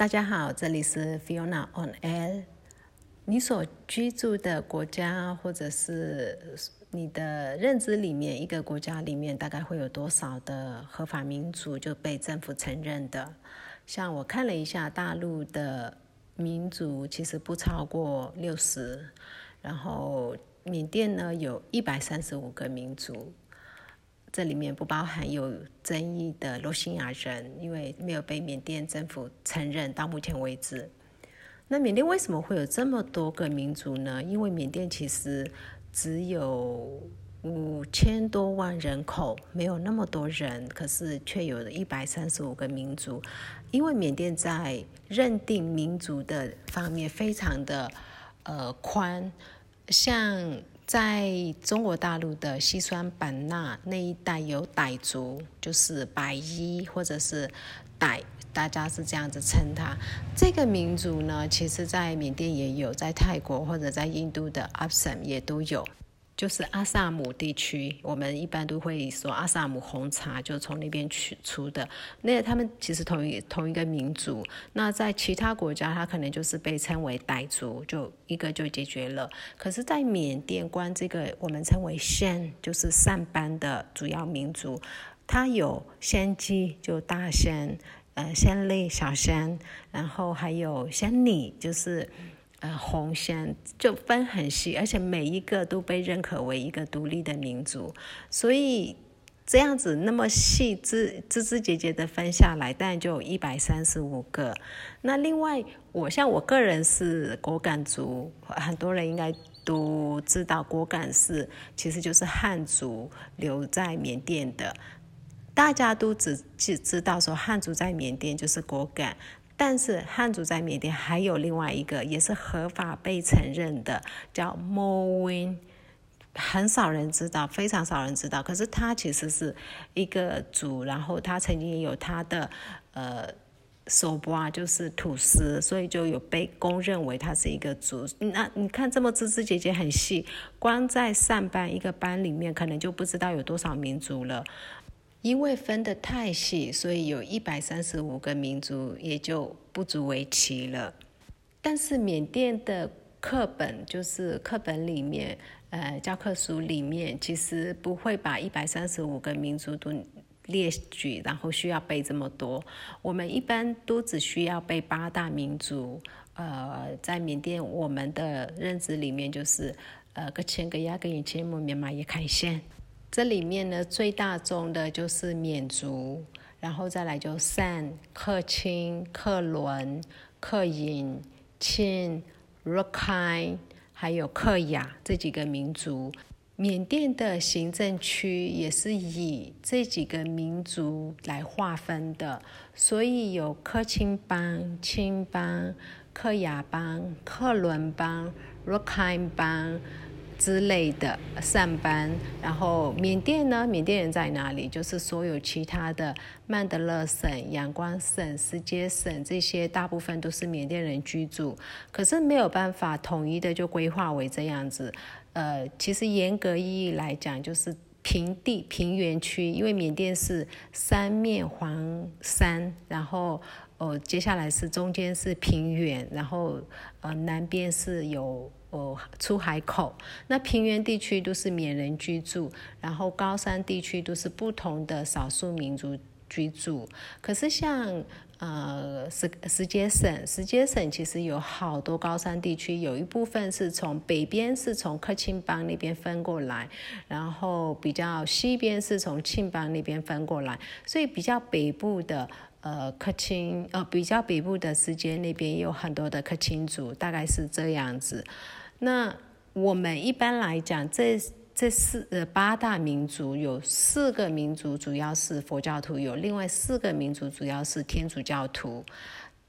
大家好，这里是 Fiona on Air。你所居住的国家，或者是你的认知里面，一个国家里面大概会有多少的合法民族就被政府承认的？像我看了一下，大陆的民族其实不超过六十，然后缅甸呢有一百三十五个民族。这里面不包含有争议的罗兴亚人，因为没有被缅甸政府承认到目前为止。那缅甸为什么会有这么多个民族呢？因为缅甸其实只有五千多万人口，没有那么多人，可是却有了一百三十五个民族。因为缅甸在认定民族的方面非常的呃宽，像。在中国大陆的西双版纳那一带有傣族，就是白衣或者是傣，大家是这样子称它。这个民族呢，其实在缅甸也有，在泰国或者在印度的阿什也都有。就是阿萨姆地区，我们一般都会说阿萨姆红茶就从那边取出的。那他们其实同一同一个民族。那在其他国家，它可能就是被称为傣族，就一个就解决了。可是，在缅甸，关这个我们称为仙，就是上班的主要民族，它有仙鸡，就大仙，呃，仙类小仙，然后还有仙女，就是。呃，红线就分很细，而且每一个都被认可为一个独立的民族，所以这样子那么细枝枝枝节节的分下来，但就有一百三十五个。那另外，我像我个人是果敢族，很多人应该都知道，果敢是其实就是汉族留在缅甸的，大家都只只知道说汉族在缅甸就是果敢。但是汉族在缅甸还有另外一个，也是合法被承认的，叫 Moin，很少人知道，非常少人知道。可是他其实是一个族，然后他曾经有他的呃手啊，就是土司，所以就有被公认为他是一个族。那你看这么枝枝节节很细，光在上班一个班里面，可能就不知道有多少民族了。因为分得太细，所以有一百三十五个民族也就不足为奇了。但是缅甸的课本，就是课本里面，呃，教科书里面，其实不会把一百三十五个民族都列举，然后需要背这么多。我们一般都只需要背八大民族。呃，在缅甸，我们的认知里面就是，呃，个千个亚个以前木缅马也开线。这里面呢，最大宗的就是缅族，然后再来就善、克钦、克伦、克隐、钦、若开，还有克雅这几个民族。缅甸的行政区也是以这几个民族来划分的，所以有克钦邦、钦邦、克雅邦、克伦邦、若开邦。之类的上班，然后缅甸呢？缅甸人在哪里？就是所有其他的曼德勒省、仰光省、斯杰省这些，大部分都是缅甸人居住。可是没有办法统一的就规划为这样子。呃，其实严格意义来讲，就是平地平原区，因为缅甸是三面环山，然后哦，接下来是中间是平原，然后呃南边是有。哦，出海口，那平原地区都是缅人居住，然后高山地区都是不同的少数民族居住。可是像呃石石碣省，石碣省其实有好多高山地区，有一部分是从北边是从克钦邦那边分过来，然后比较西边是从庆邦那边分过来，所以比较北部的。呃，克钦呃，比较北部的时间那边有很多的克钦族，大概是这样子。那我们一般来讲，这这四呃八大民族有四个民族主要是佛教徒，有另外四个民族主要是天主教徒。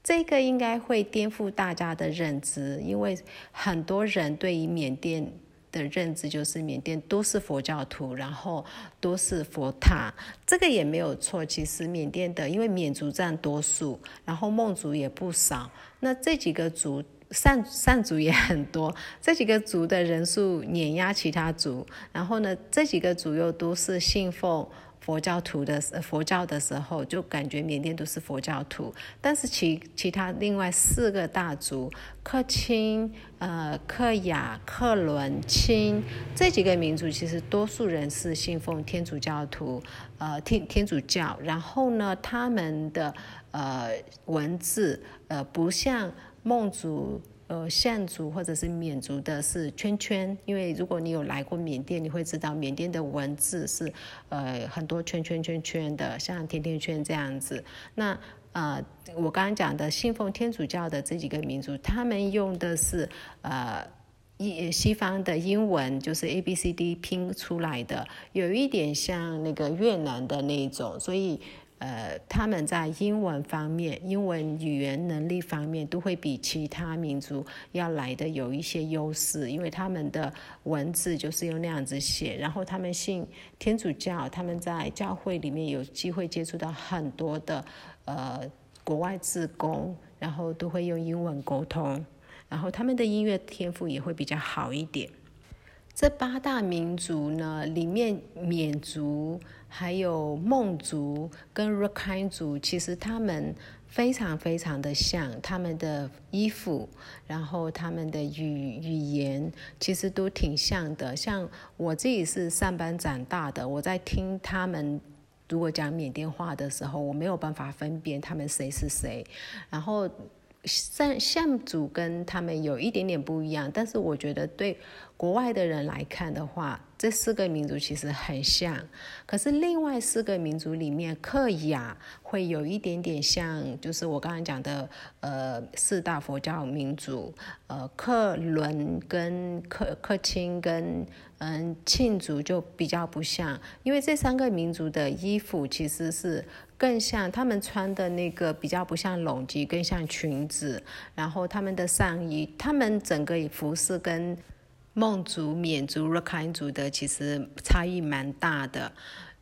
这个应该会颠覆大家的认知，因为很多人对于缅甸。的认知就是缅甸都是佛教徒，然后都是佛塔，这个也没有错。其实缅甸的，因为缅族占多数，然后孟族也不少，那这几个族善善族也很多，这几个族的人数碾压其他族。然后呢，这几个族又都是信奉佛教徒的佛教的时候，就感觉缅甸都是佛教徒。但是其其他另外四个大族，克钦、呃克雅、克伦、钦这几个民族，其实多数人是信奉天主教徒，呃天天主教。然后呢，他们的呃文字呃不像孟族。呃，象族或者是缅族的是圈圈，因为如果你有来过缅甸，你会知道缅甸的文字是呃很多圈圈圈圈的，像甜甜圈这样子。那呃，我刚刚讲的信奉天主教的这几个民族，他们用的是呃西西方的英文，就是 A B C D 拼出来的，有一点像那个越南的那种，所以。呃，他们在英文方面、英文语言能力方面都会比其他民族要来的有一些优势，因为他们的文字就是用那样子写。然后他们信天主教，他们在教会里面有机会接触到很多的呃国外志工，然后都会用英文沟通。然后他们的音乐天赋也会比较好一点。这八大民族呢，里面缅族、还有孟族跟若开族，其实他们非常非常的像，他们的衣服，然后他们的语语言，其实都挺像的。像我自己是上班长大的，我在听他们如果讲缅甸话的时候，我没有办法分辨他们谁是谁，然后。像像族跟他们有一点点不一样，但是我觉得对国外的人来看的话，这四个民族其实很像。可是另外四个民族里面，克雅会有一点点像，就是我刚刚讲的，呃，四大佛教民族，呃，克伦跟克克钦跟嗯庆族就比较不像，因为这三个民族的衣服其实是。更像他们穿的那个比较不像笼基，更像裙子。然后他们的上衣，他们整个服饰跟孟族、缅族、若开族的其实差异蛮大的。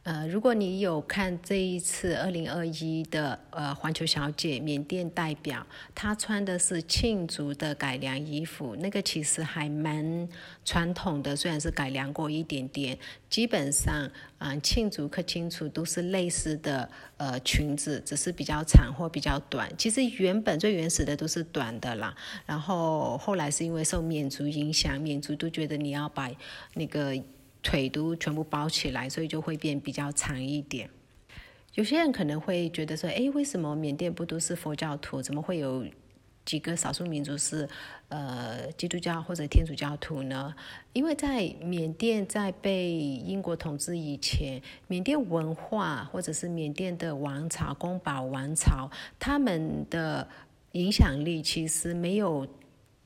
呃，如果你有看这一次二零二一的呃环球小姐缅甸代表，她穿的是庆族的改良衣服，那个其实还蛮传统的，虽然是改良过一点点，基本上啊庆族、可清楚都是类似的呃裙子，只是比较长或比较短。其实原本最原始的都是短的啦，然后后来是因为受缅族影响，缅族都觉得你要把那个。腿都全部包起来，所以就会变比较长一点。有些人可能会觉得说：“哎，为什么缅甸不都是佛教徒？怎么会有几个少数民族是呃基督教或者天主教徒呢？”因为在缅甸在被英国统治以前，缅甸文化或者是缅甸的王朝宫保王朝，他们的影响力其实没有。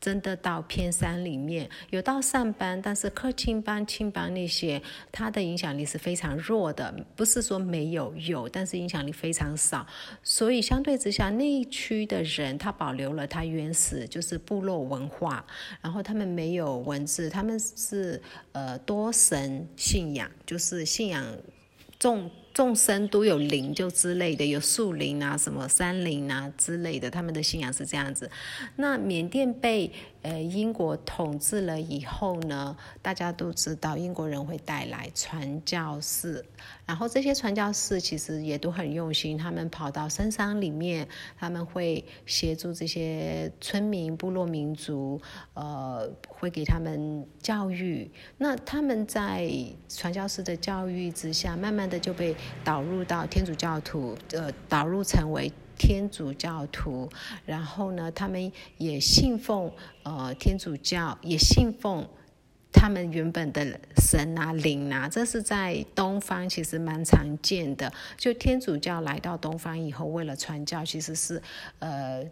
真的到偏山里面有到上班，但是克钦邦、钦邦那些，它的影响力是非常弱的。不是说没有有，但是影响力非常少。所以相对之下，那一区的人他保留了他原始就是部落文化，然后他们没有文字，他们是呃多神信仰，就是信仰众。众生都有灵，就之类的，有树林啊，什么山林啊之类的，他们的信仰是这样子。那缅甸被。呃，英国统治了以后呢，大家都知道英国人会带来传教士，然后这些传教士其实也都很用心，他们跑到深山里面，他们会协助这些村民、部落民族，呃，会给他们教育。那他们在传教士的教育之下，慢慢的就被导入到天主教徒，呃，导入成为。天主教徒，然后呢，他们也信奉呃天主教，也信奉他们原本的神啊灵啊，这是在东方其实蛮常见的。就天主教来到东方以后，为了传教，其实是呃。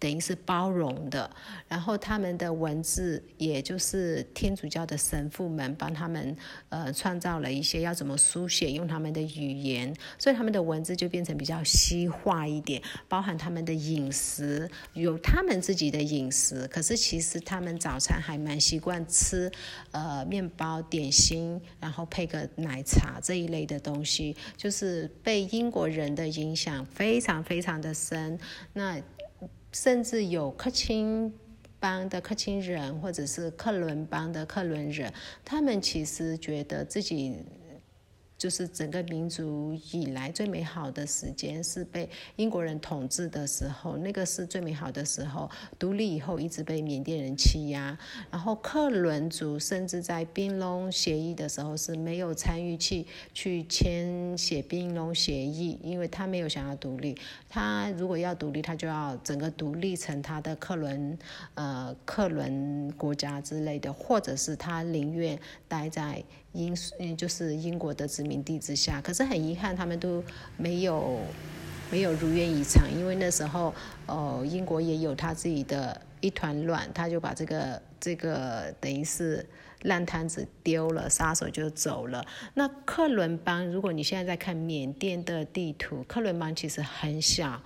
等于是包容的，然后他们的文字，也就是天主教的神父们帮他们呃创造了一些要怎么书写，用他们的语言，所以他们的文字就变成比较西化一点，包含他们的饮食，有他们自己的饮食，可是其实他们早餐还蛮习惯吃呃面包、点心，然后配个奶茶这一类的东西，就是被英国人的影响非常非常的深，那。甚至有克钦邦的克钦人，或者是克伦邦的克伦人，他们其实觉得自己就是整个民族以来最美好的时间是被英国人统治的时候，那个是最美好的时候。独立以后一直被缅甸人欺压，然后克伦族甚至在冰龙协议的时候是没有参与去去签写冰龙协议，因为他没有想要独立。他如果要独立，他就要整个独立成他的克伦呃克伦国家之类的，或者是他宁愿待在。英嗯，就是英国的殖民地之下，可是很遗憾，他们都没有没有如愿以偿，因为那时候，哦，英国也有他自己的一团乱，他就把这个这个等于是烂摊子丢了，杀手就走了。那克伦邦，如果你现在在看缅甸的地图，克伦邦其实很小，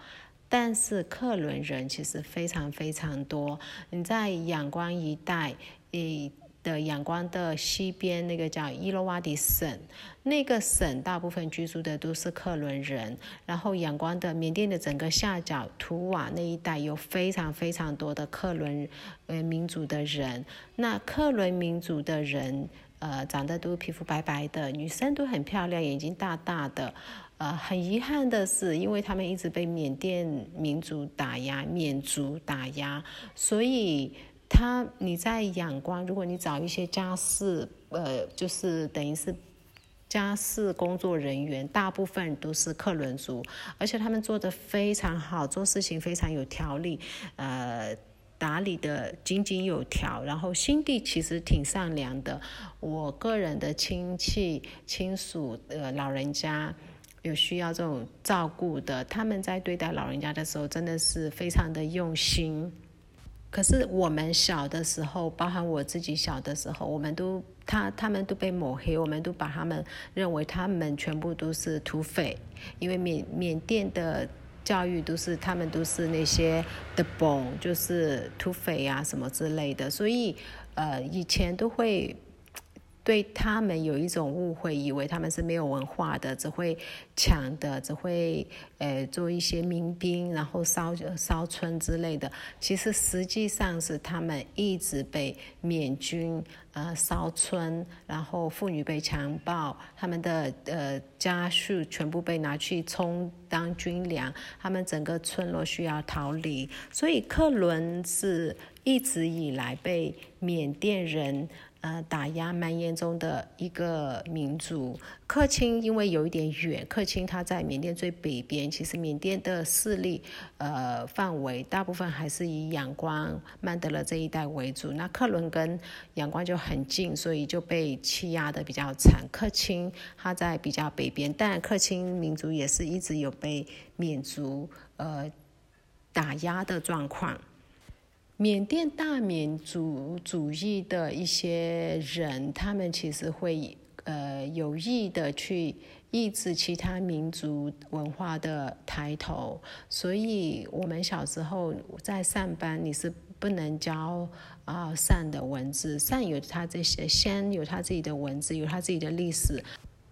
但是克伦人其实非常非常多。你在仰光一带，诶。的仰光的西边那个叫伊洛瓦底省，那个省大部分居住的都是克伦人。然后仰光的缅甸的整个下角图瓦那一带有非常非常多的克伦呃民族的人。那克伦民族的人呃长得都皮肤白白的，女生都很漂亮，眼睛大大的。呃，很遗憾的是，因为他们一直被缅甸民族打压，缅族打压，所以。他，你在仰光，如果你找一些家事，呃，就是等于是家事工作人员，大部分都是克伦族，而且他们做的非常好，做事情非常有条理，呃，打理的井井有条，然后心地其实挺善良的。我个人的亲戚亲属呃老人家有需要这种照顾的，他们在对待老人家的时候，真的是非常的用心。可是我们小的时候，包含我自己小的时候，我们都他他们都被抹黑，我们都把他们认为他们全部都是土匪，因为缅缅甸的教育都是他们都是那些的崩，就是土匪啊什么之类的，所以呃以前都会。对他们有一种误会，以为他们是没有文化的，只会抢的，只会呃做一些民兵，然后烧烧村之类的。其实实际上是他们一直被缅军呃烧村，然后妇女被强暴，他们的呃家畜全部被拿去充当军粮，他们整个村落需要逃离。所以克伦是一直以来被缅甸人。呃，打压蛮严重的一个民族，克钦因为有一点远，克钦它在缅甸最北边，其实缅甸的势力呃范围大部分还是以仰光、曼德勒这一带为主。那克伦跟仰光就很近，所以就被欺压的比较惨。克钦它在比较北边，但克钦民族也是一直有被缅族呃打压的状况。缅甸大缅族主义的一些人，他们其实会呃有意的去抑制其他民族文化的抬头，所以我们小时候在上班，你是不能教啊善的文字，善有他这些，先有他自己的文字，有他自己的历史。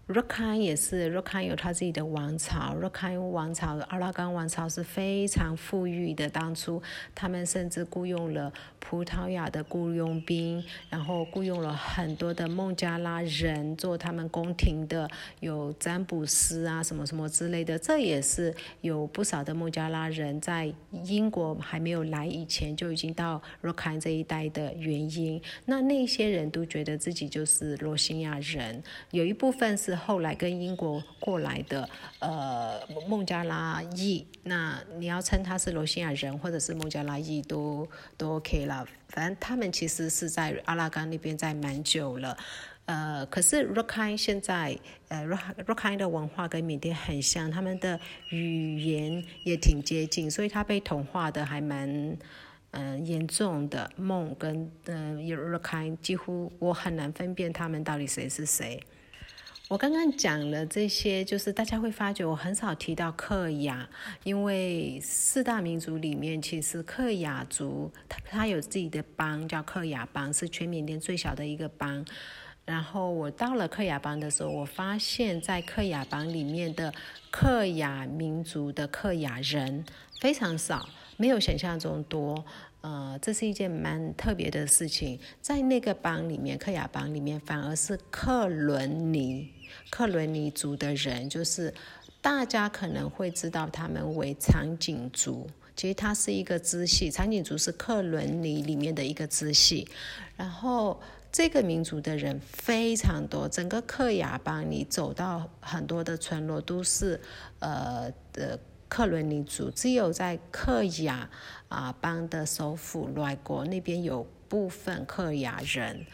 若开也是，若开有他自己的王朝。若开王朝，阿拉干王朝是非常富裕的。当初他们甚至雇佣了葡萄牙的雇佣兵，然后雇佣了很多的孟加拉人做他们宫廷的，有占卜师啊，什么什么之类的。这也是有不少的孟加拉人在英国还没有来以前就已经到若开这一带的原因。那那些人都觉得自己就是罗兴亚人，有一部分是。后来跟英国过来的，呃，孟加拉裔，那你要称他是罗兴亚人或者是孟加拉裔都都 OK 了。反正他们其实是在阿拉干那边在蛮久了，呃，可是 r o k a 现在，呃 r o k a 的文化跟缅甸很像，他们的语言也挺接近，所以他被同化的还蛮，嗯，严重的。孟跟嗯 r o k a 几乎我很难分辨他们到底谁是谁。我刚刚讲了这些，就是大家会发觉我很少提到克雅，因为四大民族里面，其实克雅族他他有自己的邦，叫克雅邦，是全缅甸最小的一个邦。然后我到了克雅邦的时候，我发现，在克雅邦里面的克雅民族的克雅人非常少，没有想象中多。呃，这是一件蛮特别的事情，在那个邦里面，克雅邦里面反而是克伦尼。克伦尼族的人，就是大家可能会知道他们为长颈族。其实它是一个支系，长颈族是克伦尼里面的一个支系。然后这个民族的人非常多，整个克雅邦你走到很多的村落都是呃的克伦尼族，只有在克雅啊邦的首府莱国那边有部分克雅人。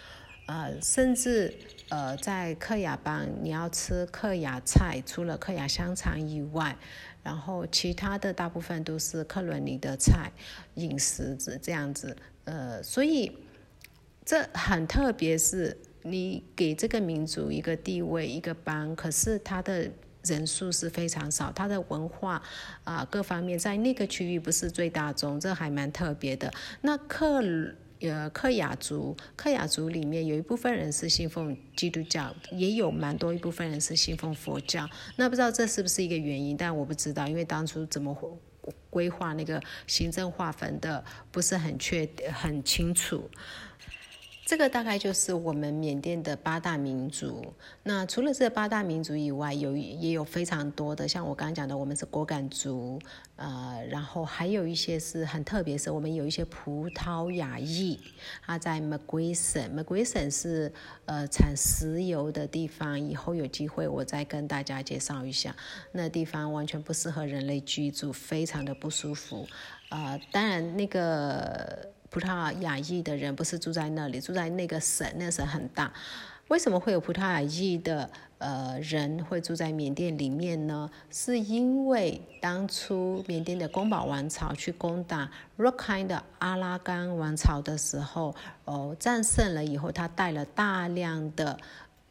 呃，甚至呃，在克雅邦，你要吃克雅菜，除了克雅香肠以外，然后其他的大部分都是克伦尼的菜饮食子这样子。呃，所以这很特别，是你给这个民族一个地位，一个邦，可是他的人数是非常少，他的文化啊各方面在那个区域不是最大宗，这还蛮特别的。那克。呃，克雅族，克雅族里面有一部分人是信奉基督教，也有蛮多一部分人是信奉佛教。那不知道这是不是一个原因？但我不知道，因为当初怎么规划那个行政划分的不是很确很清楚。这个大概就是我们缅甸的八大民族。那除了这八大民族以外，有也有非常多的，像我刚刚讲的，我们是果敢族，呃，然后还有一些是很特别，是我们有一些葡萄牙裔，他在 m a g u i s o n m a g u i s o n 是呃产石油的地方，以后有机会我再跟大家介绍一下。那地方完全不适合人类居住，非常的不舒服。呃，当然那个。葡萄牙裔的人不是住在那里，住在那个省，那个省很大。为什么会有葡萄牙裔的呃人会住在缅甸里面呢？是因为当初缅甸的宫保王朝去攻打 Rakhine 的阿拉干王朝的时候，哦，战胜了以后，他带了大量的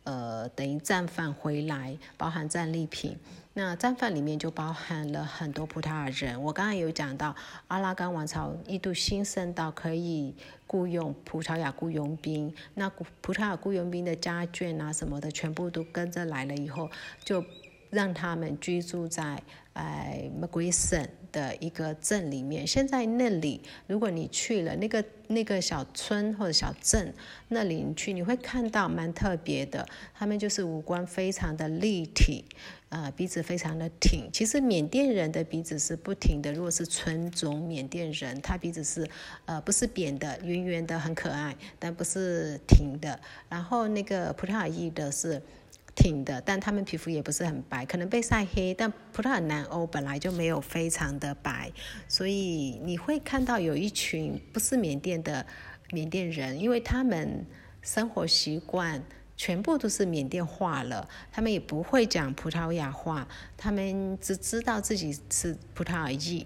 呃等于战犯回来，包含战利品。那战犯里面就包含了很多葡萄牙人。我刚刚有讲到，阿拉干王朝一度兴盛到可以雇佣葡萄牙雇佣兵。那葡萄牙雇佣兵的家眷啊什么的，全部都跟着来了以后，就让他们居住在哎马圭省的一个镇里面。现在那里，如果你去了那个那个小村或者小镇那里你去，你会看到蛮特别的，他们就是五官非常的立体。呃，鼻子非常的挺。其实缅甸人的鼻子是不挺的。如果是纯种缅甸人，他鼻子是呃不是扁的，圆圆的，很可爱，但不是挺的。然后那个葡萄牙裔的是挺的，但他们皮肤也不是很白，可能被晒黑。但葡萄牙南欧本来就没有非常的白，所以你会看到有一群不是缅甸的缅甸人，因为他们生活习惯。全部都是缅甸话了，他们也不会讲葡萄牙话，他们只知道自己是葡萄牙裔。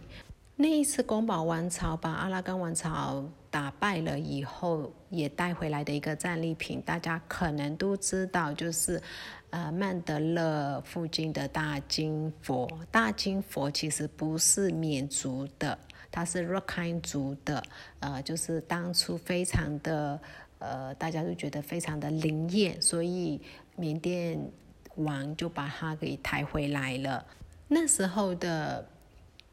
那一次宫保王朝把阿拉干王朝打败了以后，也带回来的一个战利品，大家可能都知道，就是呃曼德勒附近的大金佛。大金佛其实不是缅族的，它是 Rakhine 族的，呃，就是当初非常的。呃，大家都觉得非常的灵验，所以缅甸王就把他给抬回来了。那时候的。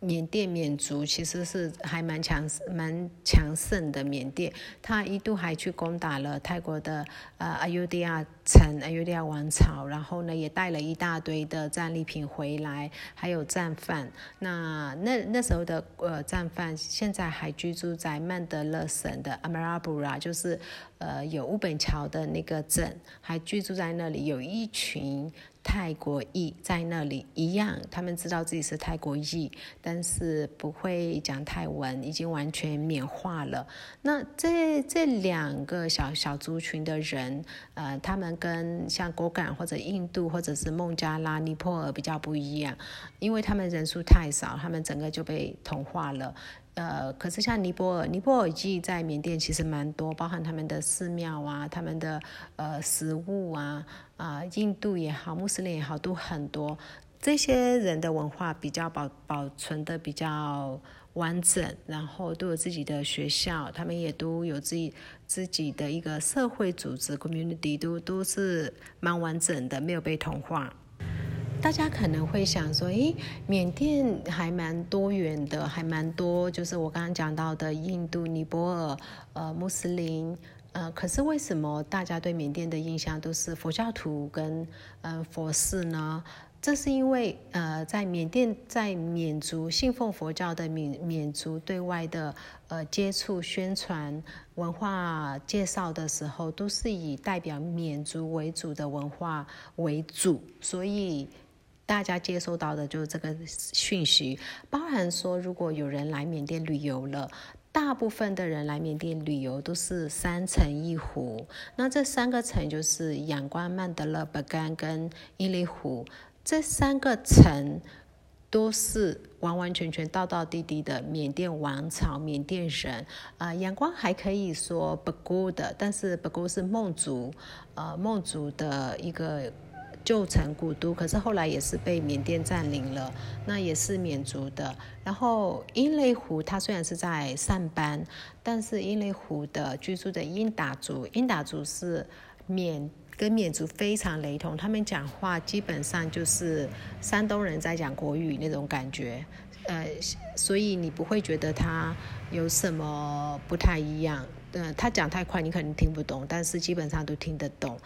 缅甸缅族其实是还蛮强蛮强盛的。缅甸，他一度还去攻打了泰国的呃阿尤迪亚城、阿尤迪亚王朝，然后呢也带了一大堆的战利品回来，还有战犯。那那那时候的呃战犯现在还居住在曼德勒省的阿马拉布拉，就是呃有乌本桥的那个镇，还居住在那里，有一群。泰国裔在那里一样，他们知道自己是泰国裔，但是不会讲泰文，已经完全缅化了。那这这两个小小族群的人，呃，他们跟像果敢或者印度或者是孟加拉、尼泊尔比较不一样，因为他们人数太少，他们整个就被同化了。呃，可是像尼泊尔，尼泊尔裔在缅甸其实蛮多，包含他们的寺庙啊，他们的呃食物啊，啊，印度也好，穆斯林也好，都很多。这些人的文化比较保保存的比较完整，然后都有自己的学校，他们也都有自己自己的一个社会组织，community 都都是蛮完整的，没有被同化。大家可能会想说，诶，缅甸还蛮多元的，还蛮多，就是我刚刚讲到的印度、尼泊尔、呃穆斯林，呃，可是为什么大家对缅甸的印象都是佛教徒跟嗯佛寺呢？这是因为呃，在缅甸，在缅族信奉佛教的缅缅族对外的呃接触、宣传、文化介绍的时候，都是以代表缅族为主的文化为主，所以大家接收到的就是这个讯息，包含说，如果有人来缅甸旅游了。大部分的人来缅甸旅游都是三城一湖，那这三个城就是仰光、曼德勒、巴干跟伊犁湖，这三个城都是完完全全、道道地地的缅甸王朝、缅甸人。啊，仰光还可以说不孤的，但是不孤是孟族，呃，孟族的一个。旧城古都，可是后来也是被缅甸占领了，那也是缅族的。然后英雷湖，它虽然是在上班，但是英雷湖的居住的英达族，英达族是缅跟缅族非常雷同，他们讲话基本上就是山东人在讲国语那种感觉，呃，所以你不会觉得他有什么不太一样。呃，他讲太快，你可能听不懂，但是基本上都听得懂。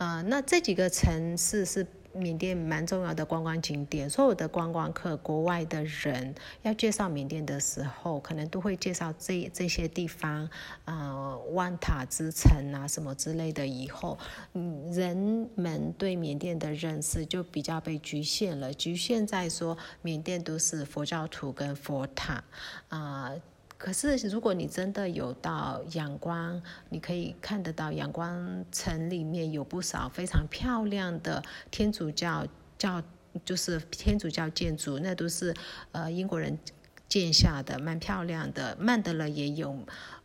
啊，那这几个城市是缅甸蛮重要的观光景点。所有的观光客、国外的人要介绍缅甸的时候，可能都会介绍这这些地方，啊，万塔之城啊，什么之类的。以后，嗯，人们对缅甸的认识就比较被局限了，局限在说缅甸都是佛教徒跟佛塔，啊。可是，如果你真的有到阳光，你可以看得到阳光城里面有不少非常漂亮的天主教教，就是天主教建筑，那都是呃英国人建下的，蛮漂亮的。曼德勒也有，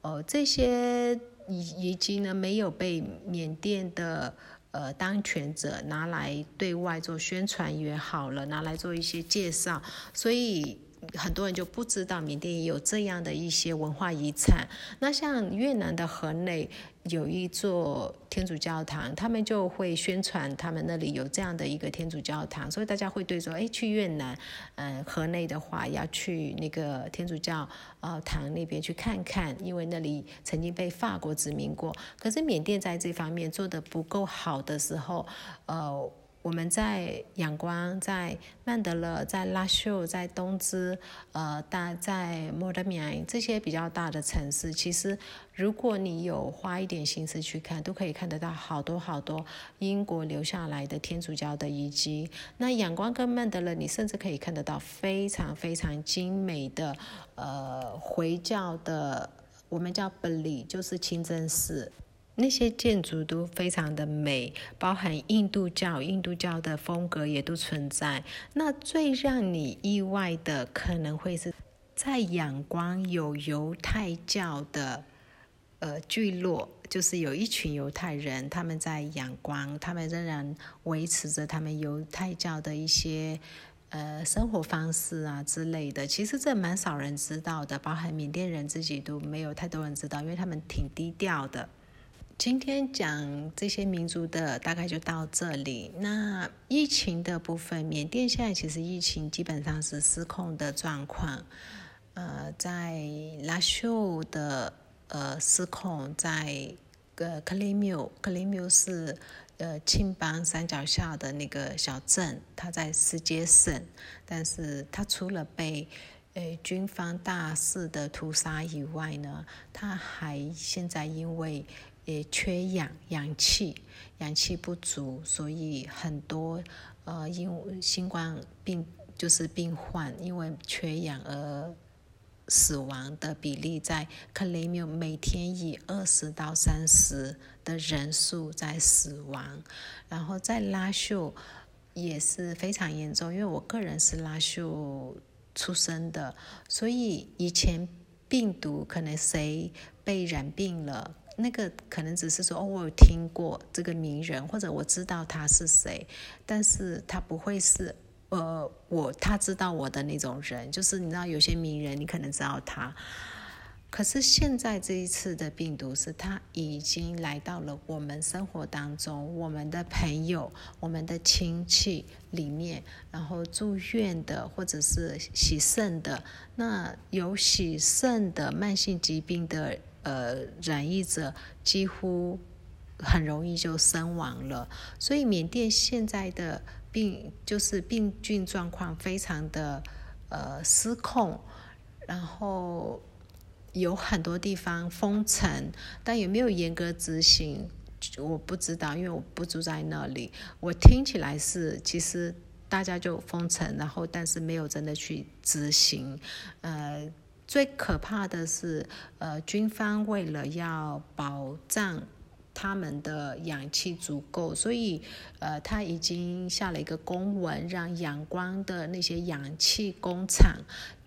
呃，这些遗遗迹呢没有被缅甸的呃当权者拿来对外做宣传也好了，拿来做一些介绍，所以。很多人就不知道缅甸也有这样的一些文化遗产。那像越南的河内有一座天主教堂，他们就会宣传他们那里有这样的一个天主教堂，所以大家会对说，哎，去越南，嗯，河内的话要去那个天主教呃堂那边去看看，因为那里曾经被法国殖民过。可是缅甸在这方面做的不够好的时候，呃。我们在仰光，在曼德勒，在拉秀，在东芝，呃，大在莫德米埃这些比较大的城市，其实如果你有花一点心思去看，都可以看得到好多好多英国留下来的天主教的遗迹。那仰光跟曼德勒，你甚至可以看得到非常非常精美的呃回教的，我们叫本里，就是清真寺。那些建筑都非常的美，包含印度教，印度教的风格也都存在。那最让你意外的，可能会是在仰光有犹太教的呃聚落，就是有一群犹太人，他们在仰光，他们仍然维持着他们犹太教的一些呃生活方式啊之类的。其实这蛮少人知道的，包含缅甸人自己都没有太多人知道，因为他们挺低调的。今天讲这些民族的大概就到这里。那疫情的部分，缅甸现在其实疫情基本上是失控的状况。呃，在拉秀的呃失控，在呃克里缪，克里缪是呃青邦山脚下的那个小镇，它在世界省，但是它除了被呃军方大肆的屠杀以外呢，它还现在因为也缺氧，氧气，氧气不足，所以很多呃，因新冠病就是病患因为缺氧而死亡的比例在克雷缪每天以二十到三十的人数在死亡，然后在拉秀也是非常严重，因为我个人是拉秀出生的，所以以前病毒可能谁被染病了。那个可能只是说哦，我有听过这个名人，或者我知道他是谁，但是他不会是呃我他知道我的那种人，就是你知道有些名人你可能知道他，可是现在这一次的病毒是他已经来到了我们生活当中，我们的朋友、我们的亲戚里面，然后住院的或者是洗肾的，那有洗肾的慢性疾病的。呃染疫者几乎很容易就身亡了。所以缅甸现在的病就是病菌状况非常的呃失控，然后有很多地方封城，但有没有严格执行？我不知道，因为我不住在那里。我听起来是，其实大家就封城，然后但是没有真的去执行。呃，最可怕的是，呃，军方为了要保障他们的氧气足够，所以呃，他已经下了一个公文，让仰光的那些氧气工厂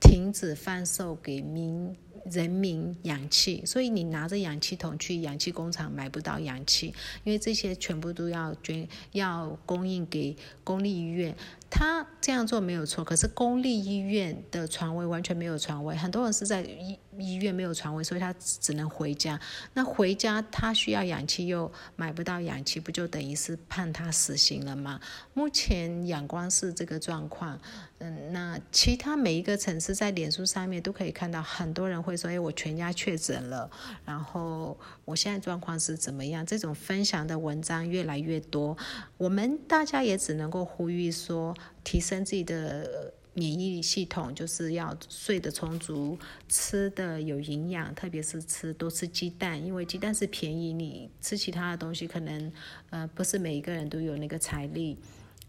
停止贩售给民。人民氧气，所以你拿着氧气桶去氧气工厂买不到氧气，因为这些全部都要捐，要供应给公立医院。他这样做没有错，可是公立医院的床位完全没有床位，很多人是在医医院没有床位，所以他只能回家。那回家他需要氧气又买不到氧气，不就等于是判他死刑了吗？目前仰光是这个状况，嗯，那其他每一个城市在脸书上面都可以看到，很多人会说：“哎，我全家确诊了，然后我现在状况是怎么样？”这种分享的文章越来越多，我们大家也只能够呼吁说。提升自己的免疫系统，就是要睡得充足，吃的有营养，特别是吃多吃鸡蛋，因为鸡蛋是便宜。你吃其他的东西，可能呃不是每一个人都有那个财力。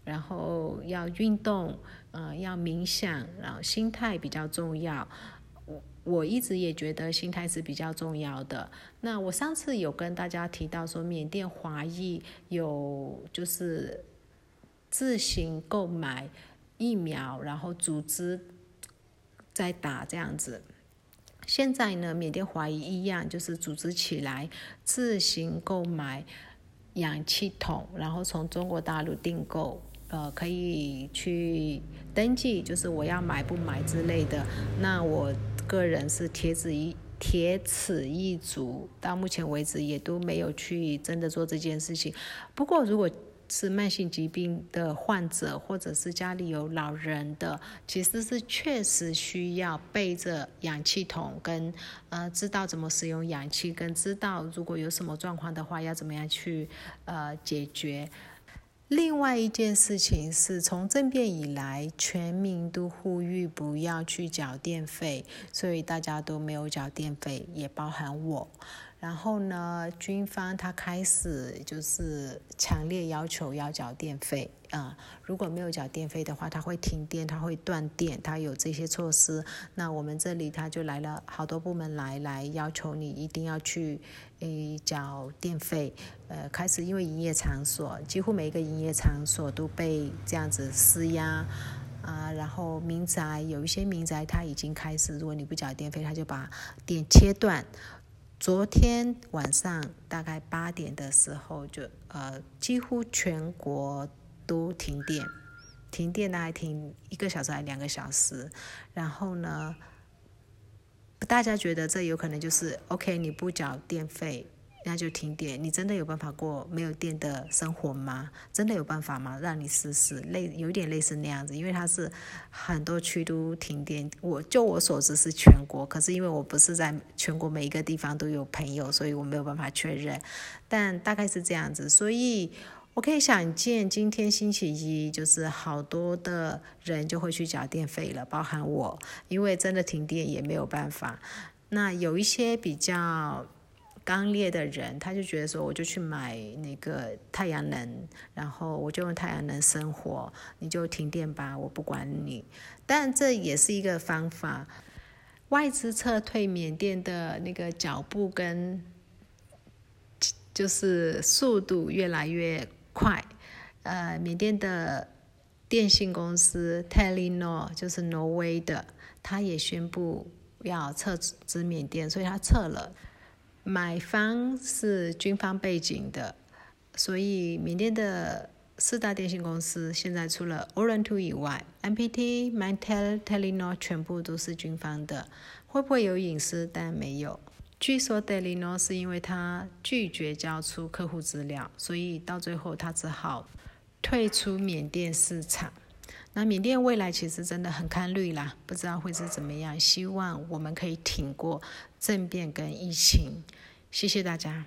然后要运动，呃要冥想，然后心态比较重要。我我一直也觉得心态是比较重要的。那我上次有跟大家提到说，缅甸华裔有就是。自行购买疫苗，然后组织再打这样子。现在呢，缅甸华裔一样，就是组织起来自行购买氧气筒，然后从中国大陆订购，呃，可以去登记，就是我要买不买之类的。那我个人是铁子一铁齿一族，到目前为止也都没有去真的做这件事情。不过如果是慢性疾病的患者，或者是家里有老人的，其实是确实需要背着氧气筒，跟呃知道怎么使用氧气，跟知道如果有什么状况的话要怎么样去呃解决。另外一件事情是从政变以来，全民都呼吁不要去缴电费，所以大家都没有缴电费，也包含我。然后呢，军方他开始就是强烈要求要缴电费啊，如果没有缴电费的话，他会停电，他会断电，他有这些措施。那我们这里他就来了好多部门来来要求你一定要去诶缴电费。呃，开始因为营业场所几乎每一个营业场所都被这样子施压啊，然后民宅有一些民宅他已经开始，如果你不缴电费，他就把电切断。昨天晚上大概八点的时候，就呃几乎全国都停电，停电大概停一个小时还两个小时，然后呢，大家觉得这有可能就是 OK，你不缴电费。那就停电，你真的有办法过没有电的生活吗？真的有办法吗？让你试试，类有点类似那样子，因为它是很多区都停电。我就我所知是全国，可是因为我不是在全国每一个地方都有朋友，所以我没有办法确认。但大概是这样子，所以我可以想见，今天星期一就是好多的人就会去缴电费了，包含我，因为真的停电也没有办法。那有一些比较。刚烈的人，他就觉得说，我就去买那个太阳能，然后我就用太阳能生活，你就停电吧，我不管你。但这也是一个方法。外资撤退缅甸的那个脚步跟就是速度越来越快。呃，缅甸的电信公司 Telenor 就是挪威的，他也宣布要撤资缅甸，所以他撤了。买方是军方背景的，所以缅甸的四大电信公司现在除了 Orange 以外，MPT、m y t e l Telenor 全部都是军方的。会不会有隐私？但没有。据说 Telenor 是因为他拒绝交出客户资料，所以到最后他只好退出缅甸市场。那缅甸未来其实真的很看绿啦，不知道会是怎么样。希望我们可以挺过政变跟疫情。谢谢大家。